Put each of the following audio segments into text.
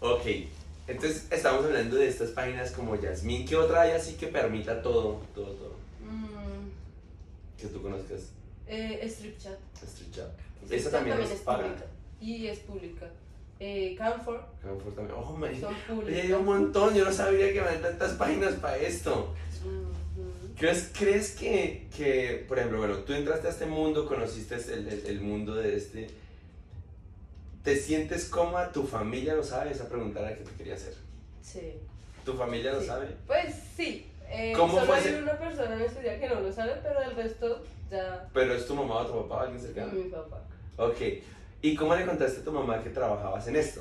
Ok, entonces estamos hablando de estas páginas como Yasmín. ¿Qué otra hay así que permita todo, todo, todo? Mm, Que tú conozcas. eh, Strip Chat. Street Chat. Strip Esa también, es paga. pública. Y es pública. Eh, Camfor Canfor también. Oh, me son públicas. hay un montón. Yo no sabía que había tantas páginas para esto. ¿Crees, crees que, que, por ejemplo, bueno, tú entraste a este mundo, conociste el, el- el mundo de este. ¿Te sientes cómoda? ¿Tu familia lo sabe? Esa pregunta era que te quería hacer. Sí. ¿Tu familia lo Sí. sabe? Pues sí. Eh, ¿Cómo solo hay una persona en especial que no lo sabe, pero el resto ya. ¿Pero es tu mamá o tu papá, alguien cercano? Mi papá. Ok. ¿Y cómo le contaste a tu mamá que trabajabas en esto?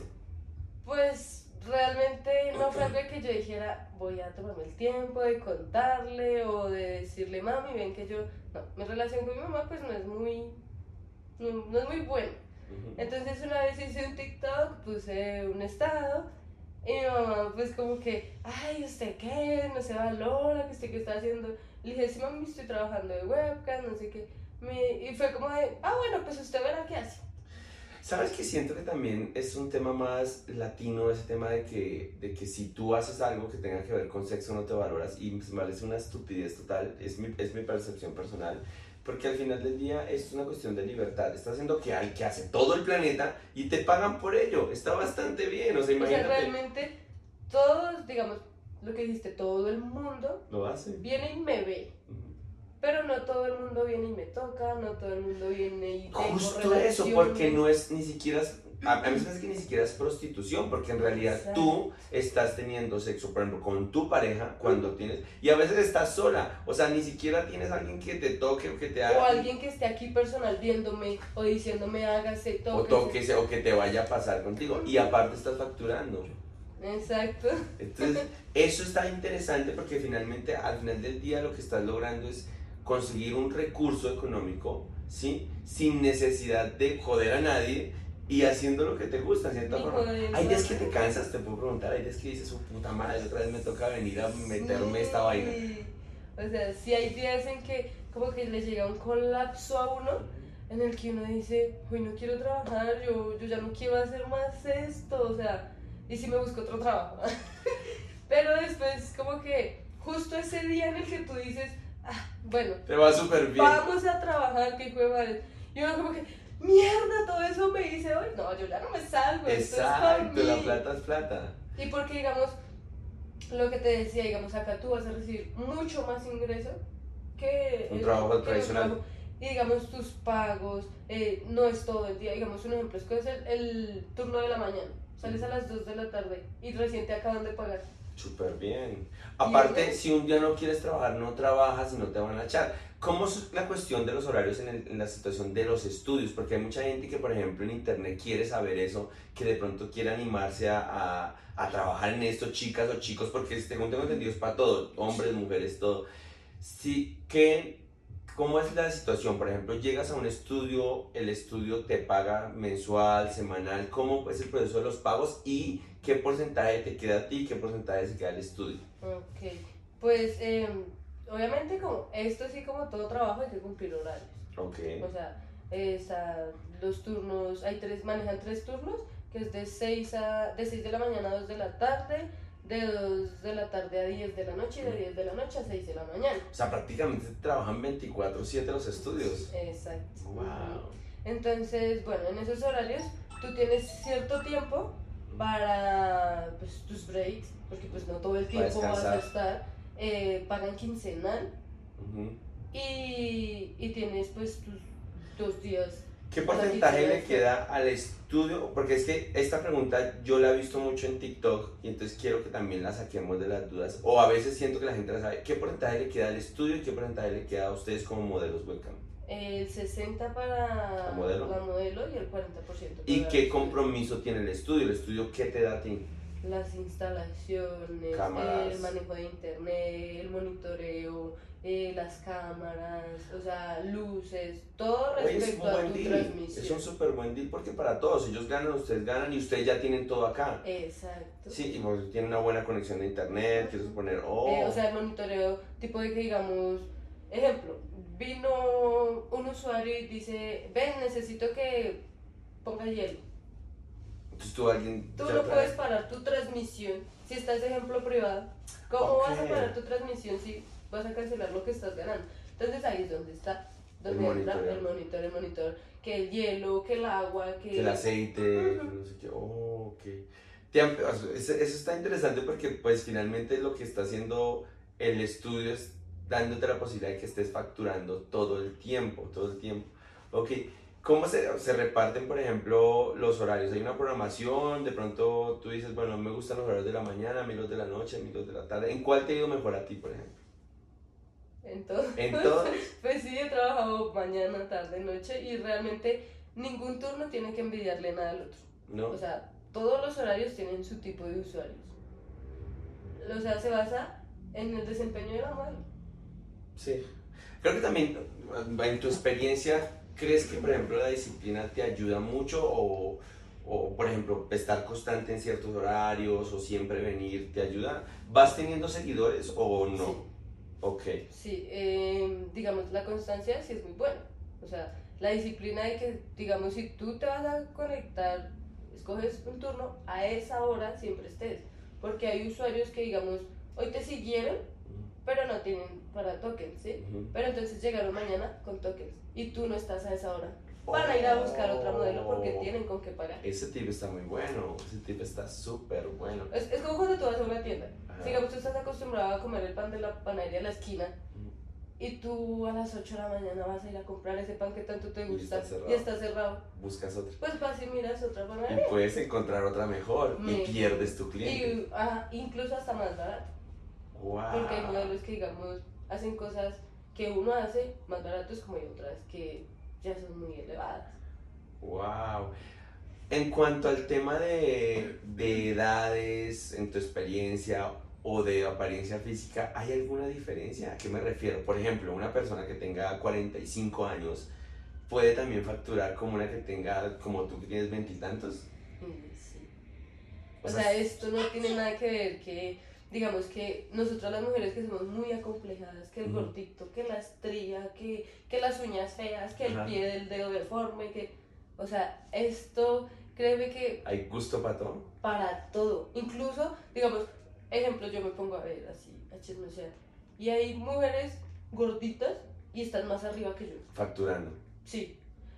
Pues realmente no fue algo que yo dijera, voy a tomarme el tiempo de contarle o de decirle, mami, ven que yo. No, mi relación con mi mamá, pues no es muy. No, no es muy buena. Entonces una vez hice un TikTok, puse un estado y mi mamá pues como que, ay, ¿usted qué? No se valora, que usted qué está haciendo. Le dije, sí, mami, estoy trabajando de webcam, no sé qué. Me- y fue como de, ah, bueno, pues usted verá qué hace. ¿Sabes que siento que también es un tema más latino, ese tema de que, de que si tú haces algo que tenga que ver con sexo no te valoras y pues, me parece una estupidez total, es mi, es mi percepción personal, porque al final del día es una cuestión de libertad, estás haciendo que hay que hace todo el planeta y te pagan por ello, está bastante bien, o sea, O sea, imagínate. realmente todos, digamos, lo que dijiste, todo el mundo Lo hace. viene y me ve. Pero no todo el mundo viene y me toca, no todo el mundo viene y tengo Justo eso, porque no es ni siquiera, a, a mí se me hace que ni siquiera es prostitución, porque en realidad Exacto. tú estás teniendo sexo, por ejemplo, con tu pareja cuando tienes, y a veces estás sola, o sea, ni siquiera tienes alguien que te toque o que te haga, O alguien que esté aquí personal viéndome o diciéndome hágase, o toque. toques o que te vaya a pasar contigo, y aparte estás facturando. Exacto. Entonces, eso está interesante porque finalmente, al final del día, lo que estás logrando es conseguir un recurso económico, ¿sí? Sin necesidad de joder a nadie y haciendo lo que te gusta, de cierta forma. jodiendo Hay días que te cansas, te puedo preguntar, hay días que dices, su puta madre, otra vez me toca venir a meterme esta vaina. O sea, sí hay días en que como que le llega un colapso a uno en el que uno dice, hoy no quiero trabajar, yo, yo ya no quiero hacer más esto, o sea, y si me busco otro trabajo. Pero después como que justo ese día en el que tú dices, ah, bueno, Te va súper bien. vamos a trabajar, que hijo de madre. Y uno como que, mierda, todo eso me dice hoy, no, yo ya no me salgo, esto es Exacto, la mí". plata es plata. Y porque, digamos, lo que te decía, digamos, acá tú vas a recibir mucho más ingreso que Un el- trabajo que tradicional. trabajo. Y digamos, tus pagos, eh, no es todo el día. Digamos, un ejemplo, es que es el, el turno de la mañana. Sales a las 2 de la tarde y recién te acaban de pagar. Súper bien. Aparte, si un día no quieres trabajar, no trabajas y no te van a echar. ¿Cómo es la cuestión de los horarios en, el- en la situación de los estudios? Porque hay mucha gente que, por ejemplo, en internet quiere saber eso, que de pronto quiere animarse a, a- a trabajar en esto, chicas o chicos, porque según tengo entendido es para todo, hombres, mujeres, todo. Sí, ¿qué, ¿Cómo es la situación? Por ejemplo, llegas a un estudio, el estudio te paga mensual, semanal, ¿cómo es el proceso de los pagos y qué porcentaje te queda a ti y qué porcentaje se queda al estudio? Ok. Pues, eh, obviamente, como esto sí, como todo trabajo, hay que cumplir horarios. Ok. O sea, está los turnos, hay tres, manejan tres turnos, que es de 6, a, de 6 de la mañana a 2 de la tarde, de 2 de la tarde a 10 de la noche y de 10 de la noche a 6 de la mañana. O sea, prácticamente trabajan 24/7 los estudios. Exacto. Wow. Entonces, bueno, en esos horarios tú tienes cierto tiempo para pues, tus breaks, porque pues no todo el tiempo vas a estar, eh, pagan quincenal Ujú. y, y tienes pues tus dos días. ¿Qué porcentaje le queda al estudio? Porque es que esta pregunta yo la he visto mucho en TikTok y entonces quiero que también la saquemos de las dudas. O a veces siento que la gente la sabe. ¿Qué porcentaje le queda al estudio y qué porcentaje le queda a ustedes como modelos webcam? El 60 para ¿La modelo? la modelo y el 40% para ¿Y qué compromiso tiene el estudio? ¿El estudio qué te da a ti? Las instalaciones, Cámaras. el manejo de internet, el monitoreo, eh, las cámaras, o sea, luces, todo Oye, es un respecto a tu deal. transmisión. Es un súper buen deal porque para todos, ellos ganan, ustedes ganan y ustedes ya tienen todo acá. Exacto. Sí, y pues tienen una buena conexión de internet, quiero suponer, oh, Eh, o sea, el monitoreo, tipo de que digamos, ejemplo, vino un usuario y dice, ven, necesito que ponga hielo. Entonces tú alguien... Tú no puedes parar tu transmisión si estás ejemplo privado. ¿Cómo vas a parar tu transmisión si vas a cancelar lo que estás ganando? Entonces ahí es donde está, donde El entra el monitor, el monitor, que el hielo, que el agua, que... que el aceite, no sé qué, oh, ok. Te han- Eso, eso está interesante porque pues finalmente lo que está haciendo el estudio es dándote la posibilidad de que estés facturando todo el tiempo, todo el tiempo. Ok, ¿cómo se, se reparten, por ejemplo, los horarios? ¿Hay una programación? De pronto tú dices, bueno, me gustan los horarios de la mañana, a mí los de la noche, a mí los de la tarde. ¿En cuál te ha ido mejor a ti, por ejemplo? Entonces, ¿En todos? pues sí, he trabajado mañana, tarde, noche y realmente ningún turno tiene que envidiarle nada al otro. ¿No? O sea, todos los horarios tienen su tipo de usuarios. O sea, se basa en el desempeño de la modelo. Sí. Creo que también, en tu experiencia, ¿crees que, por ejemplo, la disciplina te ayuda mucho o, o, por ejemplo, estar constante en ciertos horarios o siempre venir te ayuda? ¿Vas teniendo seguidores o no? Sí. Ok. Sí, eh, digamos, la constancia sí es muy buena. O sea, la disciplina de que, digamos, si tú te vas a conectar, escoges un turno, a esa hora siempre estés. Porque hay usuarios que, digamos, hoy te siguieron, pero no tienen para tokens, ¿sí? Ujú. Pero entonces llegaron mañana con tokens y tú no estás a esa hora. Van a ir a buscar otra modelo porque Oh. tienen con qué pagar. Ese tip está muy bueno, ese tip está súper bueno. Es, es como cuando tú vas a una tienda. Ajá. Digamos, tú estás acostumbrado a comer el pan de la panadería de la esquina y tú a las 8 de la mañana vas a ir a comprar ese pan que tanto te Y gusta está cerrado. y está cerrado. Buscas otra. Pues vas y miras otra Y panadería. puedes encontrar otra mejor y Me- pierdes tu cliente. Y, ajá, incluso hasta más barato. Wow. Porque hay modelos que, digamos, hacen cosas que uno hace más baratos como hay otras que ya son muy elevadas. Wow. En cuanto al tema de, de edades, en tu experiencia o de apariencia física, ¿hay alguna diferencia? ¿A qué me refiero? Por ejemplo, una persona que tenga 45 años puede también facturar como una que tenga, como tú que tienes veintitantos. Mm, Sí. O O sea, sea, esto no tiene nada que ver que, digamos que nosotras las mujeres que somos muy acomplejadas, que el gordito, que la estría, que, que las uñas feas, que el pie del dedo deforme, que, o sea, esto, créeme que ¿Hay gusto para todo? para todo, incluso, digamos, ejemplo, yo me pongo a ver así, a chismosear, y hay mujeres gorditas y están más arriba que yo. Facturando. Sí.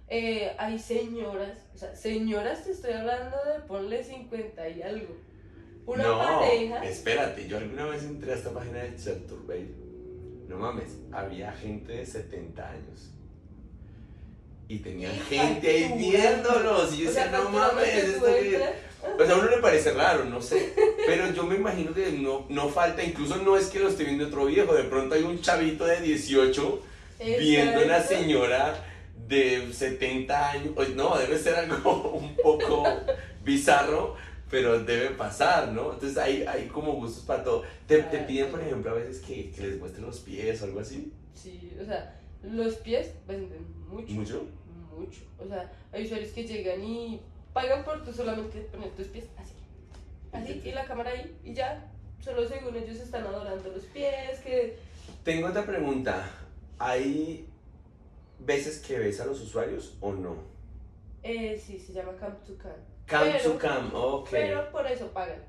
Eh, hay señoras, o sea, señoras te estoy hablando de ponle 50 y algo. Una no, pareja. espérate, yo alguna vez entré a esta página de Chaturbate. No mames, había gente de 70 años. Y tenían gente ahí viéndolos. Y yo O sea, decía, no mames, esto que... O sea, a uno le parece raro, no sé. Pero yo me imagino que no, no falta, incluso no es que lo esté viendo otro viejo. De pronto hay un chavito de 18 viendo una exacto. señora de 70 años. No, debe ser algo un poco bizarro, pero debe pasar, ¿no? Entonces hay, hay como gustos para todo. Te, te piden, por ejemplo, a veces que, que les muestren los pies o algo así. Sí, o sea, los pies venden mucho. ¿Mucho? Mucho. O sea, hay usuarios que llegan y pagan por tú solamente poner tus pies así. Así, y la cámara ahí, y ya. Solo según ellos están adorando los pies, que Tengo otra pregunta. ¿Hay veces que ves a los usuarios o no? eh, sí, se llama Camp to Cam. Cam Pero- to cam, ok. Pero por eso pagan.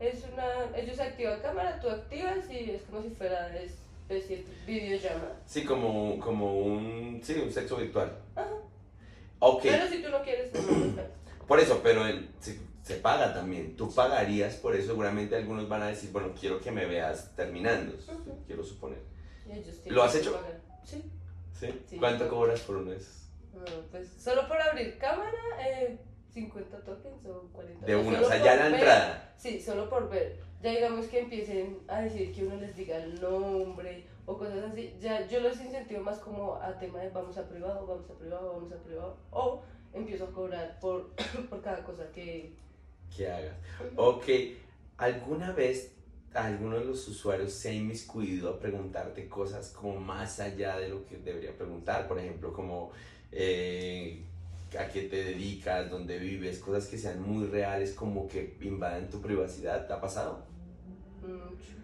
Es una, ellos activan cámara, tú activas y es como si fuera especie de videollamada. Sí, como, como un, sí, un sexo virtual. Ajá. Ok, Pero si tú no quieres, no por eso, pero el- se, se paga también. Tú pagarías, por eso seguramente algunos van a decir, bueno, quiero que me veas terminando, Ujú. quiero suponer. ¿Lo has hecho? Sí. ¿Sí? ¿Cuánto cobras por esos? No, pues solo por abrir cámara, eh, 50 tokens o 40. De una, o sea, ya la ver- entrada. Sí, solo por ver. Ya digamos que empiecen a decir que uno les diga el nombre o cosas así. Ya yo los incentivo más como a tema de vamos a privado, vamos a privado, vamos a privado. O empiezo a cobrar por, por cada cosa que. que hagas. Ok, ¿alguna vez alguno de los usuarios se ha inmiscuido a preguntarte cosas como más allá de lo que debería preguntar? Por ejemplo, como eh, a qué te dedicas, dónde vives, cosas que sean muy reales, como que invaden tu privacidad. ¿Te ha pasado?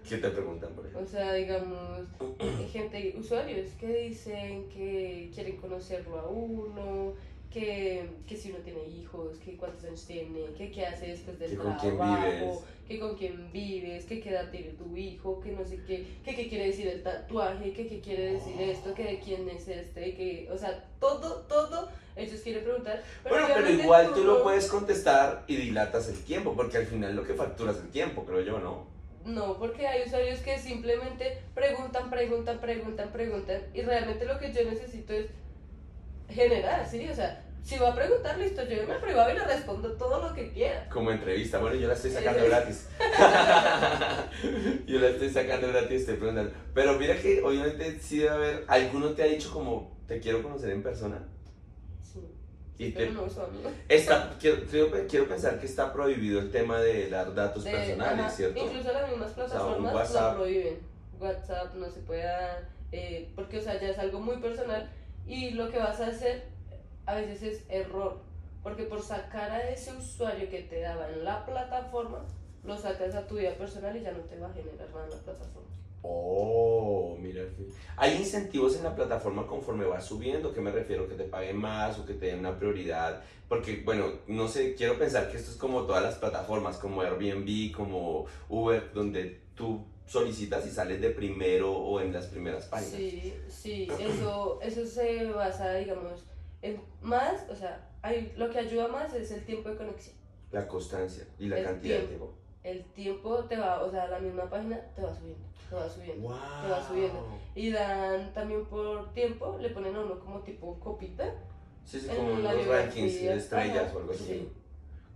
¿Qué te preguntan, por ejemplo? O sea, digamos, gente, usuarios que dicen que quieren conocerlo a uno, que, que si uno tiene hijos, que cuántos años tiene, que qué hace después del Que con trabajo, vives. que con quién vives, que qué edad tiene tu hijo, que no sé qué, que qué quiere decir el tatuaje, que qué quiere decir esto, que de quién es este, que, o sea, todo, todo ellos quieren preguntar. Bueno, pero igual tú no- lo puedes contestar y dilatas el tiempo, porque al final lo que facturas es el tiempo, creo yo, ¿no? No, porque hay usuarios que simplemente preguntan, preguntan, preguntan, preguntan y realmente lo que yo necesito es generar, ¿sí? O sea, si va a preguntar, listo, yo me privado y le respondo todo lo que quiera. Como entrevista. Bueno, yo la estoy sacando gratis. yo la estoy sacando gratis, estoy preguntando. Pero mira que obviamente sí debe haber. ¿Alguno te ha dicho como te quiero conocer en persona? Sí, Y te- no son. Está, quiero, quiero pensar que está prohibido el tema de dar datos De- personales, ajá, ¿cierto? Incluso las mismas sea, plataformas WhatsApp. lo prohíben. WhatsApp no se puede dar, eh, porque o sea, ya es algo muy personal y lo que vas a hacer a veces es error, porque por sacar a ese usuario que te daba en la plataforma, lo sacas a tu vida personal y ya no te va a generar nada en la plataforma. Oh, mira. que- Hay incentivos en la plataforma conforme va subiendo, ¿qué me refiero? Que te paguen más o que te den una prioridad. Porque, bueno, no sé, quiero pensar que esto es como todas las plataformas, como Airbnb, como Uber, donde tú solicitas y sales de primero o en las primeras páginas. Sí, sí, eso, eso se basa, digamos, en más, o sea, hay, lo que ayuda más es el tiempo de conexión. La constancia y la El cantidad de tiempo. tiempo. El tiempo te va, o sea, la misma página te va subiendo, te va subiendo. Wow. Te va subiendo. Y dan también por tiempo, le ponen a uno como tipo copita. Sí, sí, como biografía. rankings de estrellas Ajá, o algo así. sí.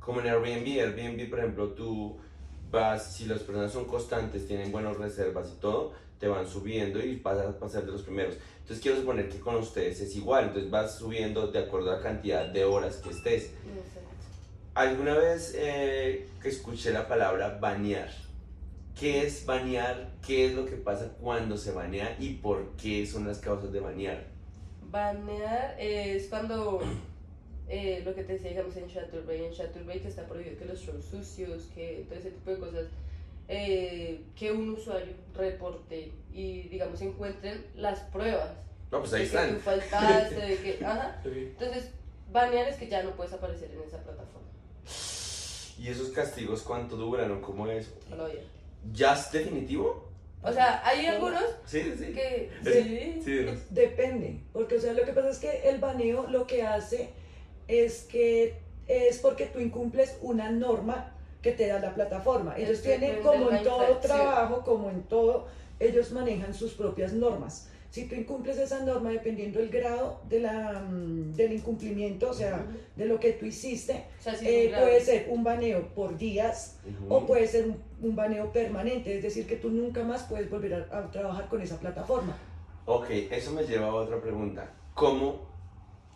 Como en Airbnb, Airbnb, por ejemplo, tú vas, si las personas son constantes, tienen buenas reservas y todo, te van subiendo y vas a pasar de los primeros. Entonces quiero suponer que con ustedes es igual, entonces vas subiendo de acuerdo a la cantidad de horas que estés. Exacto. Alguna vez eh, que escuché la palabra banear. ¿Qué es banear? ¿Qué es lo que pasa cuando se banea? ¿Y por qué son las causas de banear? Banear es cuando eh, lo que te decía, digamos, en Chaturbay, en Chaturbay que está prohibido que los shows sucios, que todo ese tipo de cosas, eh, que un usuario reporte y, digamos, encuentren las pruebas No, pues ahí de que están. tú faltaste, de que, ajá. Entonces, banear es que ya no puedes aparecer en esa plataforma. ¿Y esos castigos cuánto duran o cómo es? a la vida. ¿Ya es definitivo? O sea, hay algunos Sí, sí. que Sí. sí, Sí, Depende, porque o sea, lo que pasa es que el baneo lo que hace es que es porque tú incumples una norma que te da la plataforma. Ellos tienen, como en todo trabajo, como en todo, ellos manejan sus propias normas. Si tú incumples esa norma, dependiendo del grado de la, mm, del incumplimiento, o sea, de lo que tú hiciste, o sea, sí, eh, puede ser un baneo por días o puede ser un, un baneo permanente, es decir, que tú nunca más puedes volver a- a trabajar con esa plataforma. Ok, eso me lleva a otra pregunta. ¿Cómo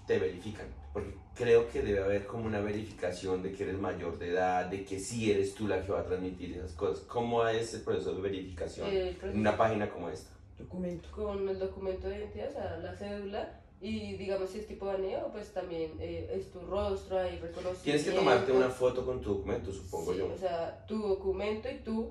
te verifican? Porque creo que debe haber como una verificación de que eres mayor de edad, de que sí eres tú la que va a transmitir esas cosas. ¿Cómo es el proceso de verificación Eh, en una página como esta? Documento. con el documento de identidad, o sea, la cédula, y digamos si es tipo baneo, pues también eh, es tu rostro, hay reconocimiento. Tienes que tomarte una foto con tu documento, supongo Sí, yo. o sea, tu documento y tú,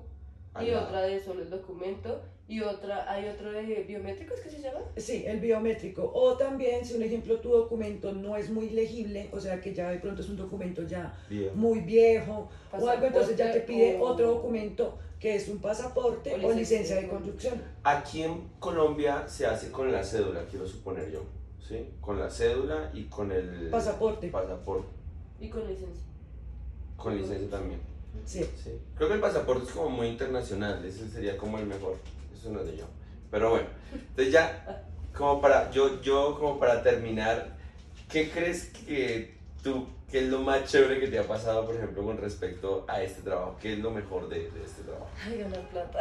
y lado. otra de solo el documento, y otra, hay otro de biométricos que se llama. Sí, el biométrico. O también, si un ejemplo, tu documento no es muy legible, o sea que ya de pronto es un documento ya Bien. muy viejo o algo, entonces ya te pide o- otro documento que es un pasaporte O o licencia de de conducción. Aquí en Colombia se hace con la cédula, quiero suponer yo. ¿Sí? Con la cédula y con el Pasaporte. pasaporte. Y con licencia. Con licencia también. Sí. Sí. Creo que el pasaporte es como muy internacional, ese sería como el mejor. Eso no es de yo. Pero bueno, entonces ya, como para, yo, yo como para terminar, ¿qué crees que tú, qué es lo más chévere que te ha pasado, por ejemplo, con respecto a este trabajo? ¿Qué es lo mejor de, de este trabajo? Ay, ganar plata.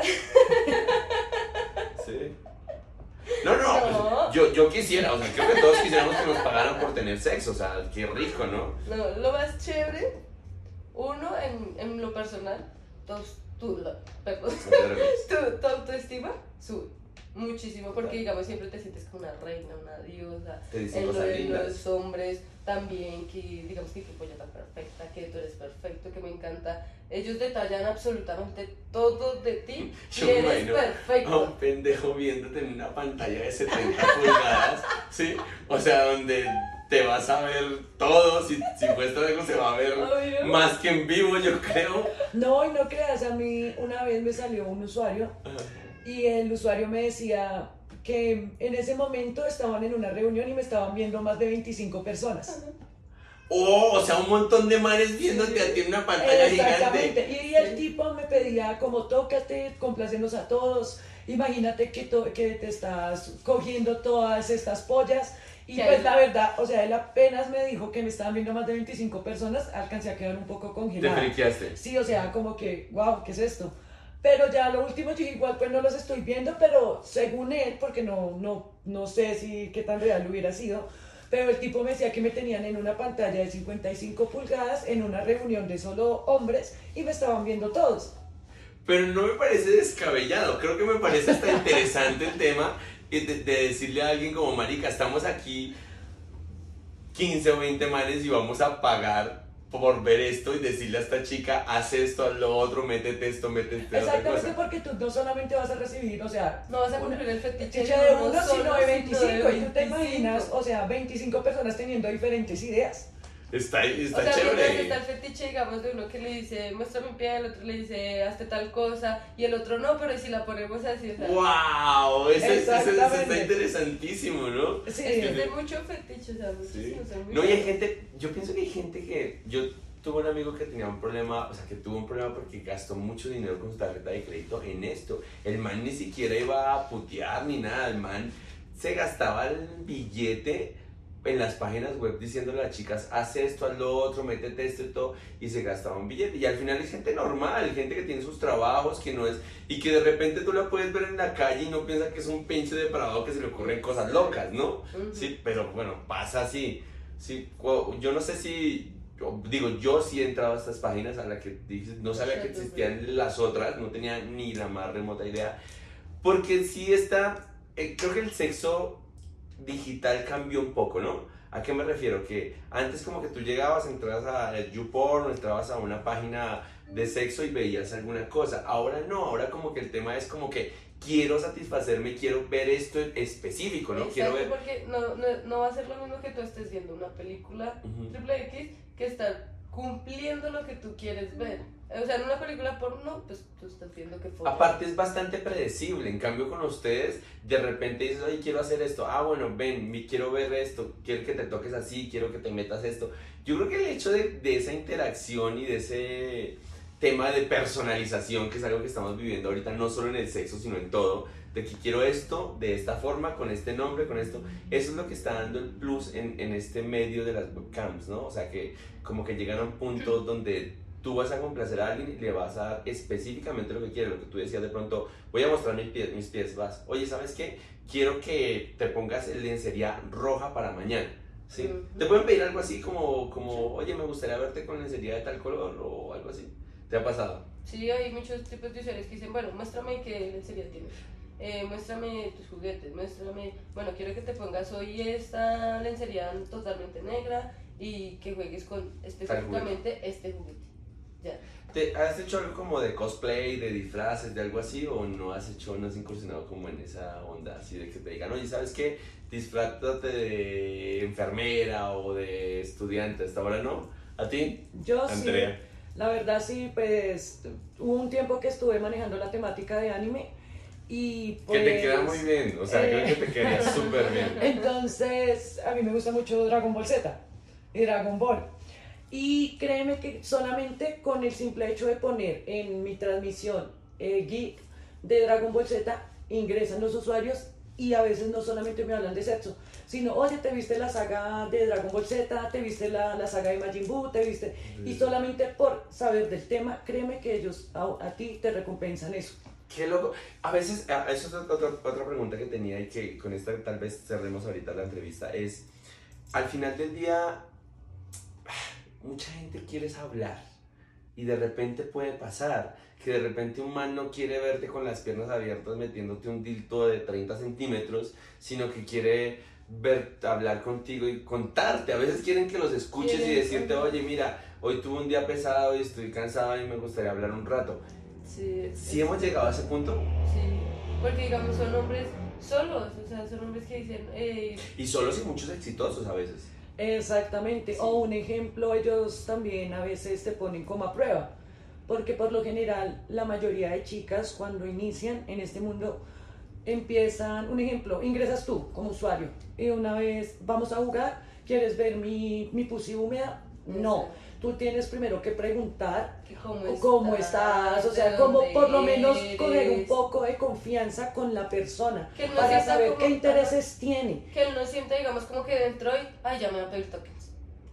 ¿Sí? No, no, pues, No. yo, yo quisiera, o sea, creo que todos quisiéramos que nos pagaran por tener sexo, o sea, qué rico, ¿no? No, lo más chévere, uno, en, en lo personal, dos, tú, la- perdón, tu, tu autoestima sube muchísimo porque digamos siempre te sientes como una reina, una diosa. Te dicen En lo de los hombres también, que digamos que qué polla tan perfecta, que tú eres perfecto, que me encanta. Ellos detallan absolutamente todo de ti Yo y eres imagino A perfecto. un pendejo viéndote en una pantalla de 70 pulgadas, ¿sí? O sea, donde te vas a ver todo, si, si muestras algo se va a ver Obvio. más que en vivo, yo creo. No, y no creas, a mí una vez me salió un usuario y el usuario me decía que en ese momento estaban en una reunión y me estaban viendo más de 25 personas. Oh, o sea, un montón de manes viéndote a ti en una pantalla gigante. Exactamente. Y el tipo me pedía como tócate, complácenos a todos. Imagínate que, to- que te estás cogiendo todas estas pollas. Y ¿Qué pues la verdad, o sea, él apenas me dijo que me estaban viendo más de 25 personas, alcancé a quedar un poco Te congelada. friqueaste. Sí, o sea, como que, wow, ¿qué es esto? Pero ya lo último, yo dije, igual pues no los estoy viendo, pero según él, porque no, no, no sé si qué tan real hubiera sido, pero el tipo me decía que me tenían en una pantalla de 55 pulgadas en una reunión de solo hombres y me estaban viendo todos. Pero no me parece descabellado, creo que me parece hasta interesante el tema de, de decirle a alguien como marica, estamos aquí 15 o 20 manes y vamos a pagar por ver esto y decirle a esta chica, haz esto, haz lo otro, métete esto, métete otra Exactamente cosa. porque tú no solamente vas a recibir, o sea, No vas a una- cumplir el fetiche de uno sino de 25. Y tú te 25. imaginas, o sea, 25 personas teniendo diferentes ideas. Está, está O sea, mientras chévere. está el fetiche, digamos, de uno que le dice, muestra mi piel, el otro le dice, hazte tal cosa, y el otro no, pero si la ponemos así, o sea, ¡Wow! Eso, eso- eso está interesantísimo, ¿no? Sí, es que es de mucho fetiche, o sea, Sí. o sea, No, y hay gente, yo pienso que hay gente que, yo tuve un amigo que tenía un problema, o sea, que tuvo un problema porque gastó mucho dinero con su tarjeta de crédito en esto. El man ni siquiera iba a putear ni nada, el man se gastaba el billete en las páginas web diciéndole a las chicas, haz esto, haz lo otro, métete esto y todo, y se gastaba un billete. Y al final es gente normal, gente que tiene sus trabajos, que no es, y que de repente tú la puedes ver en la calle y no piensa que es un pinche depravado que se le ocurren cosas locas, ¿no? Sí, pero bueno, pasa así. Sí, yo no sé si, digo, yo sí he entrado a estas páginas a las que no sabía que existían las otras, no tenía ni la más remota idea, porque sí está, eh, creo que el sexo digital cambió un poco, ¿no? ¿A qué me refiero? Que antes como que tú llegabas, entrabas a YouPorn, entrabas a una página de sexo y veías alguna cosa. Ahora no, ahora como que el tema es como que quiero satisfacerme, quiero ver esto específico, ¿no? Quiero ver... porque no, no, no va a ser lo mismo que tú estés viendo una película triple X que estar cumpliendo lo que tú quieres ver. O sea, en una película porno, pues tú estás viendo que follan. Aparte es bastante predecible, en cambio con ustedes de repente dices, oye, quiero hacer esto, ah, bueno, ven, mi- quiero ver esto, quiero que te toques así, quiero que te metas esto. Yo creo que el hecho de, de esa interacción y de ese tema de personalización, que es algo que estamos viviendo ahorita, no solo en el sexo, sino en todo, de que quiero esto de esta forma, con este nombre, con esto, eso es lo que está dando el plus en, en este medio de las webcams, ¿no? O sea, que como que llegan a un punto donde tú vas a complacer a alguien y le vas a dar específicamente lo que quiere, lo que tú decías de pronto, voy a mostrar mis pies, mis pies, vas, oye, ¿sabes qué? Quiero que te pongas lencería roja para mañana, ¿sí? Ujú. Te pueden pedir algo así como, como, oye, me gustaría verte con lencería de tal color o algo así. ¿Te ha pasado? Sí, hay muchos tipos de usuarios que dicen, bueno, muéstrame qué lencería tienes. Eh, muéstrame tus juguetes, muéstrame, bueno, quiero que te pongas hoy esta lencería totalmente negra y que juegues con específicamente este juguete. Ya. ¿Te has hecho algo como de cosplay, de disfraces, de algo así? ¿O no has hecho, no has incursionado como en esa onda así de que te digan, oye, ¿sabes qué? Disfrátate de enfermera o de estudiante, hasta ahora no? ¿A ti? Yo Andrea. sí, la verdad sí, pues hubo un tiempo que estuve manejando la temática de anime y pues... Que te queda muy bien, o sea, eh, creo que te queda súper bien. Entonces, a mí me gusta mucho Dragon Ball Z y Dragon Ball. Y créeme que solamente con el simple hecho de poner en mi transmisión eh, geek de Dragon Ball Z, ingresan los usuarios y a veces no solamente me hablan de sexo, sino, oye, te viste la saga de Dragon Ball Z, te viste la, la saga de Majin Buu, te viste... Y solamente por saber del tema, créeme que ellos a, a ti te recompensan eso. Qué loco. A veces, a- eso es otra, otra pregunta que tenía y que con esta tal vez cerremos ahorita la entrevista, es, al final del día, mucha gente quiere hablar y de repente puede pasar que de repente un man no quiere verte con las piernas abiertas metiéndote un dildo de 30 centímetros, sino que quiere ver, hablar contigo y contarte. A veces quieren que los escuches y decirte, oye, mira, hoy tuve un día pesado y estoy cansado y me gustaría hablar un rato. Sí, es- Si hemos llegado a ese punto, Sí, porque digamos son hombres solos, o sea, son hombres que dicen, eh, Y solos y muchos exitosos a veces. Exactamente. O un ejemplo, ellos también a veces te ponen como a prueba. Porque por lo general la mayoría de chicas cuando inician en este mundo empiezan, un ejemplo, ingresas tú como usuario y una vez vamos a jugar, ¿quieres ver mi, mi pussy húmeda? No. Tú tienes primero que preguntar ¿Cómo, cómo estás? o ¿De sea, como por lo menos coger un poco de confianza con la persona Que no para sienta saber qué intereses tiene. Que él no siente, digamos, como que dentro y, ay, ya me va a pedir tokens.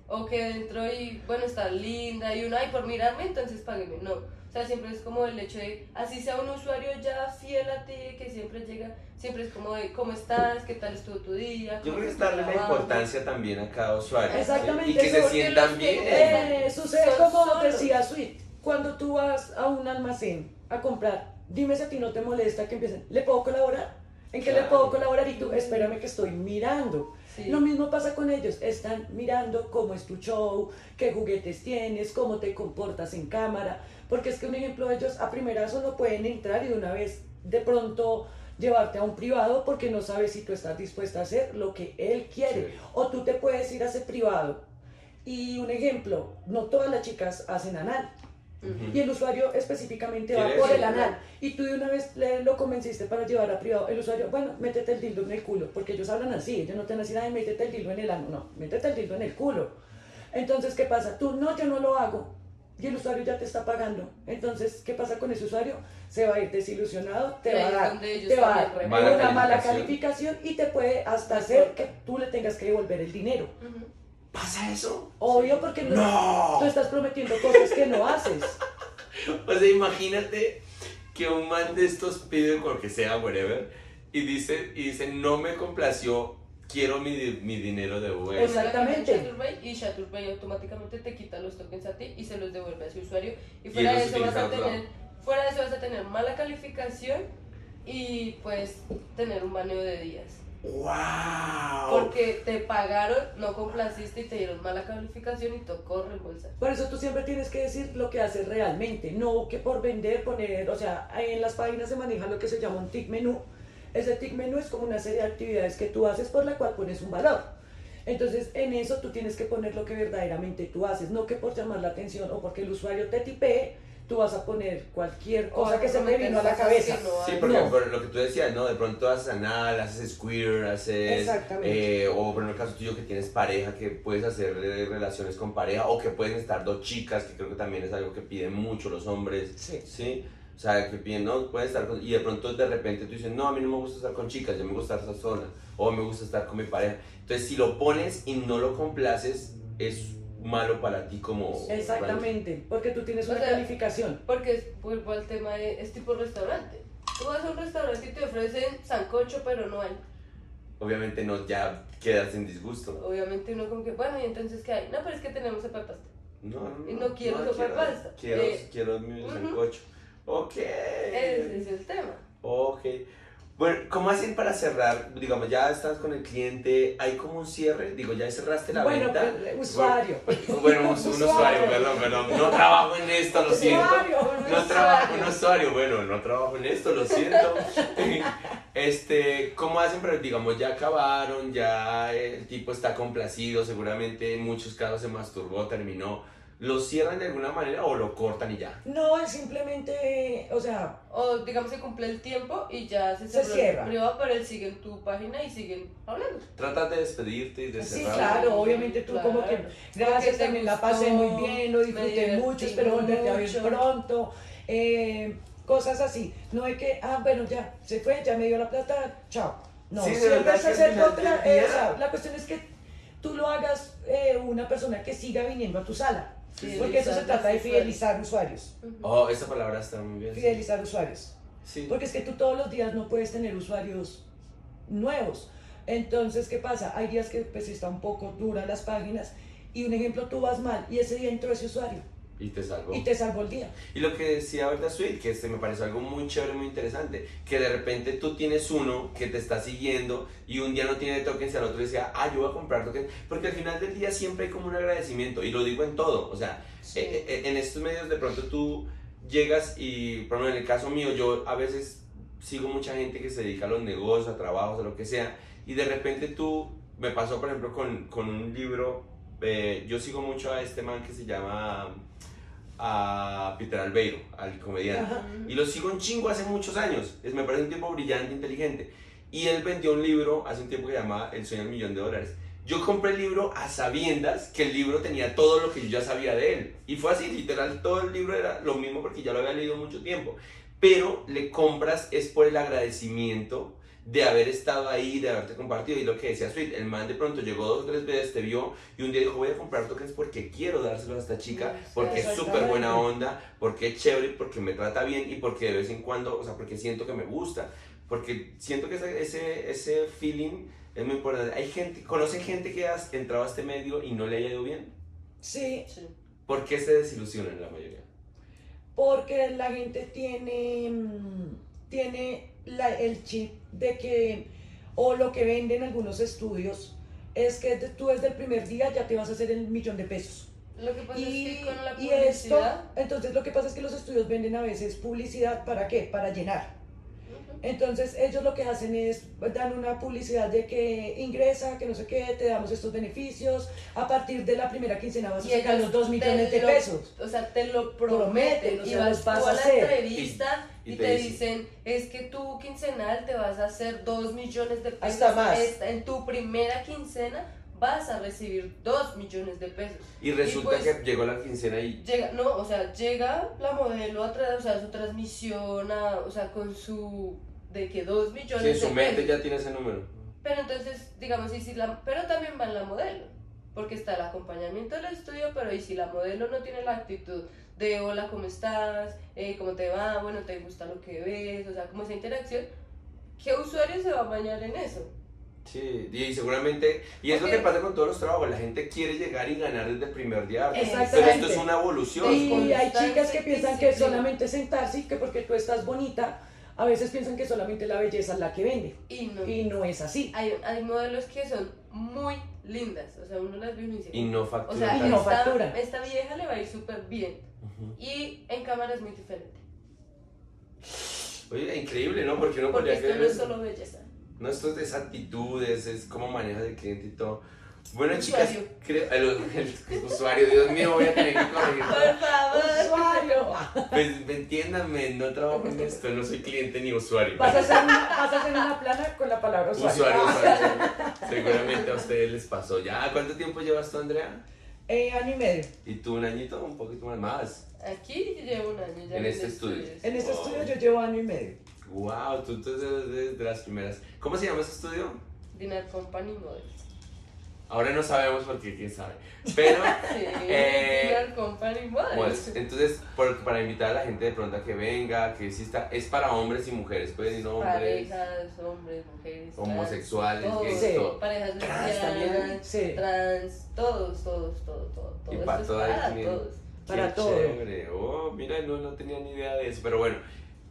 O que dentro y, bueno, está linda y uno, ay, por mirarme, entonces págueme. No. Sea, siempre es como el hecho de, así sea un usuario ya fiel a ti, que siempre llega, siempre es como de, ¿cómo estás? ¿Qué tal estuvo tu día? Yo ¿Cómo creo que es darle la trabajo?" importancia también a cada usuario. ¿sí? Exactamente, Y que se sientan bien. que- Eh, sucede como solos. decía Sweet, cuando tú vas a un almacén a comprar, dime si a ti no te molesta que empiecen, ¿le puedo colaborar? ¿En qué le Claro. puedo colaborar? Y tú, espérame que estoy mirando. Sí. Lo mismo pasa con ellos, están mirando cómo es tu show, qué juguetes tienes, cómo te comportas en cámara, porque es que un ejemplo ellos a primera solo pueden entrar y de una vez de pronto llevarte a un privado porque no sabes si tú estás dispuesta a hacer lo que él quiere. Sí. O tú te puedes ir a ese privado. Y un ejemplo, no todas las chicas hacen anal. Ujú. Y el usuario específicamente va ¿Quiere por el anal. Y tú de una vez lo convenciste para llevar a privado. El usuario, bueno, métete el dildo en el culo. Porque ellos hablan así. Ellos no te decir, ay, métete el dildo en el ano. No, métete el dildo en el culo. Entonces, ¿qué pasa? Tú, no, yo no lo hago. Y el usuario ya te está pagando. Entonces, ¿qué pasa con ese usuario? Se va a ir desilusionado, te va a dar, te va a. Mala una mala calificación. y te puede hasta hacer que tú le tengas que devolver el dinero. ¿Pasa eso? Obvio, porque no, ¡No! tú estás prometiendo cosas que no haces. O sea, imagínate que un man de estos pide por que sea, whatever, y dice, y dice, no me complació, quiero mi, mi dinero de vuelta. Exactamente. Y Chaturbay automáticamente te quita los tokens a ti y se los devuelve a su usuario. Y Y fuera él de eso vas a tener, fuera de eso vas a tener mala calificación y pues tener un baneo de días. ¡Wow! Porque te pagaron, no complaciste y te dieron mala calificación y tocó reembolsar. Por eso tú siempre tienes que decir lo que haces realmente, no que por vender, poner, o sea, en las páginas se maneja lo que se llama un tick menú. Ese tick menú es como una serie de actividades que tú haces por la cual pones un valor. Entonces, en eso tú tienes que poner lo que verdaderamente tú haces, no que por llamar la atención o porque el usuario te tipee, tú vas a poner cualquier O cosa que se te prometer vino a la cabeza. Sí, porque No. por lo que tú decías, ¿no? De pronto haces anal, haces square, haces... Exactamente. eh, o por el caso tuyo que tienes pareja, que puedes hacer eh, relaciones con pareja, o que pueden estar dos chicas, que creo que también es algo que piden mucho los hombres, Sí. ¿sí? O sea, que piden, no, pueden estar con... Y de pronto de repente tú dices, no, a mí no me gusta estar con chicas, yo me gusta estar sola, o me gusta estar con mi pareja. Entonces, si lo pones y no lo complaces, es malo para ti como... Exactamente, porque tú tienes O una sea, calificación. Porque es, vuelvo al tema de, es tipo restaurante. Tú vas a un restaurante y te ofrecen sancocho, pero no hay. Obviamente no, ya quedas en disgusto. Obviamente uno como que, bueno, ¿y entonces qué hay? No, pero es que tenemos sopa de pasta. No, no, Y no quiero sopa de pasta. Quiero, Eh, quiero mi ujú. sancocho. Ok. Ese es el tema. Ok. Bueno, ¿cómo hacen para cerrar? Digamos, ya estás con el cliente, ¿hay como un cierre? Digo, ya cerraste la Bueno, venta. pues, usuario. Bueno, bueno, un, Usuario. usuario, perdón, perdón. No trabajo en esto, lo siento. Usuario, No trabajo en usuario, bueno, no trabajo en esto, lo siento. Este, ¿cómo hacen? Pero digamos, ya acabaron, ya el tipo está complacido, seguramente en muchos casos se masturbó, terminó. ¿Lo cierran de alguna manera o lo cortan y ya? No, es simplemente, o sea, O digamos que cumple el tiempo y ya se, Se cierra. el privado, pero él sigue en tu página y siguen hablando. Tratas de despedirte y de sí, cerrar. claro, obviamente tú como que, Claro. gracias, también la pasé muy bien, lo disfruté mucho, espero volverte a ver pronto, eh, cosas así, no es que, ah, bueno, ya, se fue, ya me dio la plata, chao. No, Sí, siempre es hacer final contra- del día- eh, o sea, la cuestión es que tú lo hagas eh, una persona que siga viniendo a tu sala, porque eso se trata de fidelizar usuarios. Oh, esa palabra está muy bien. sí. fidelizar usuarios. Sí. Porque es que tú todos los días no puedes tener usuarios nuevos. Entonces, ¿qué pasa? Hay días que pues está un poco dura las páginas y un ejemplo, tú vas mal y ese día entró ese usuario Y te salvó. y te salvó el día. Y lo que decía Berta Sweet, que este me parece algo muy chévere, muy interesante, que de repente tú tienes uno que te está siguiendo y un día no tiene tokens y al otro decía, ah, yo voy a comprar tokens, porque al final del día siempre hay como un agradecimiento, y lo digo en todo, o sea, Sí. eh, eh, en estos medios de pronto tú llegas y, por ejemplo, en el caso mío, yo a veces sigo mucha gente que se dedica a los negocios, a trabajos, a lo que sea, y de repente tú me pasó, por ejemplo, con, con un libro. Eh, yo sigo mucho a este man que se llama a Peter Albeiro, al comediante. Ajá. Y lo sigo un chingo hace muchos años. Es, me parece un tipo brillante, inteligente. Y él vendió un libro hace un tiempo que se llamaba El sueño del millón de dólares. Yo compré el libro a sabiendas que el libro tenía todo lo que yo ya sabía de él. Y fue así, literal, todo el libro era lo mismo porque ya lo había leído mucho tiempo. Pero le compras es por el agradecimiento de haber estado ahí, de haberte compartido. Y lo que decía Sweet, el man de pronto llegó dos o tres veces, te vio y un día dijo, voy a comprar tokens porque quiero dárselos a esta chica, porque es súper buena onda, porque es chévere, porque me trata bien y porque de vez en cuando, o sea, porque siento que me gusta. Porque siento que ese, ese, ese feeling es muy importante. Hay gente, conoce gente que ha entrado a este medio y no le haya ido bien. Sí, Sí. ¿Por qué se desilusionan la mayoría? porque la gente tiene, mm, tiene la- el chip de que, o lo que venden algunos estudios, es que tú desde el primer día ya te vas a hacer el millón de pesos. Lo que pasa Y, es que con la y esto, entonces lo que pasa es que los estudios venden a veces publicidad, ¿para qué? Para llenar. Entonces ellos lo que hacen es dan una publicidad de que ingresa, que no sé qué, te damos estos beneficios, a partir de la primera quincena vas a Y sacar los dos te millones de lo- pesos. O sea, te lo Prometen, prometen. o y sea, vas vas tú a a la hacer. entrevista Y- y, y te, te dicen, es que tú quincenal te vas a hacer dos millones de pesos. Hasta más. En tu primera quincena vas a recibir dos millones de pesos. Y resulta pues- que llegó la quincena y Llega, no, o sea, llega la modelo a tra- o sea, su transmisión, a- o sea, con su, de que dos millones sí, en de su mente pesos. ya tiene ese número. Pero entonces, digamos, y si la, pero también va en la modelo, porque está el acompañamiento del estudio, pero y si la modelo no tiene la actitud de hola, ¿cómo estás? Eh, ¿Cómo te va? Bueno, ¿te gusta lo que ves? O sea, como esa interacción, ¿qué usuario se va a bañar en eso? Sí, y seguramente, y es lo Ok. que pasa con todos los trabajos, la gente quiere llegar y ganar desde el primer día, pero Exactamente. esto es una evolución. Y hay chicas que piensan que solamente sentarse y que porque tú estás bonita, a veces piensan que solamente la belleza es la que vende. Y no. Y no es así. Hay, hay modelos que son muy lindas, o sea, uno las ve y dice, Y no o factura. sea, Y no esta, factura. esta vieja le va a ir súper bien. Ujú. Y en cámara es muy diferente. Oye, increíble, ¿no? Porque uno Porque podría esto creer no es solo belleza. No, esto es actitudes, es cómo manejas el cliente y todo. Bueno, chicas, creo, el, el usuario, Dios mío, voy a tener que corregir. Por favor. Usuario. Pues entiéndanme, no trabajo en esto, no soy cliente ni usuario. Vas a hacer una, vas a hacer una plana con la palabra usuario. Usuario, usuario. Seguramente a ustedes les pasó. ¿Ya cuánto tiempo llevas tú, Andrea? Eh, año y medio. ¿Y tú un añito? Un poquito más. más. Aquí llevo un año ya En este estudio. estudios. En este Wow. estudio yo llevo año y medio. Wow, tú, tú eres de, de las primeras. ¿Cómo se llama ese estudio? Dinner Company Models. Ahora no sabemos porque quién sabe. Pero, Sí, Eh, pues, entonces, por- para invitar a la gente de pronto a que venga, que exista, es para hombres y mujeres, pueden ir hombres, Parejas, hombres, mujeres. homosexuales, todos, gays, Sí. todo. Parejas Trans también. Sí. trans, todos, todos, todo, todo. todo Y para todas para también. todos. Para Qué todo. chévere. Oh, mira, no, no tenía ni idea de eso. Pero bueno,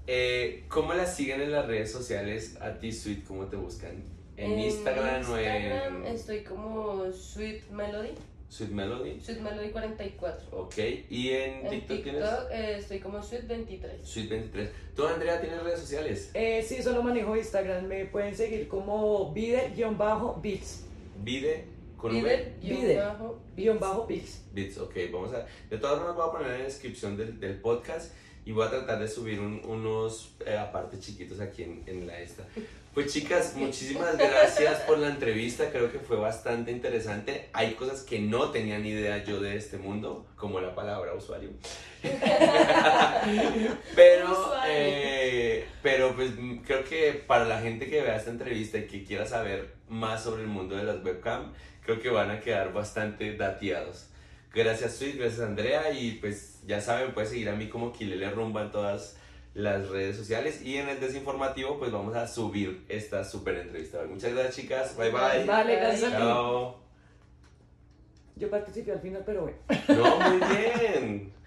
eh, ¿cómo las siguen en las redes sociales a ti, Sweet? ¿Cómo te buscan? ¿En, Instagram, o Instagram en estoy como Sweet Melody, Sweet Melody? Sweet Melody 44. Ok. ¿Y en, En TikTok, tienes? eh, estoy como Sweet 23. Sweet 23. ¿Tú, Andrea, tienes redes sociales? Eh, sí, solo manejo Instagram. Me pueden seguir como vide-bits. Vide con V. Líder, guion Líder. bajo, Guión bajo bits. Bits, ok, vamos a... De todas formas voy a poner en la descripción del, del podcast y voy a tratar de subir un- unos eh, aparte chiquitos aquí en, en la esta. Pues chicas, muchísimas gracias por la entrevista, creo que fue bastante interesante. Hay cosas que no tenía ni idea yo de este mundo, como la palabra usuario. pero, Usuario. eh, pero pues creo que para la gente que vea esta entrevista y que quiera saber más sobre el mundo de las webcam, creo que van a quedar bastante dateados. Gracias Sweet, gracias Andrea y pues ya saben, puedes seguir a mí como Kilele Rumba en todas las redes sociales y en el desinformativo pues vamos a subir esta súper entrevista. Muchas gracias chicas, bye bye. Vale, gracias. Chao. Yo participé al final, pero bueno. No, muy bien.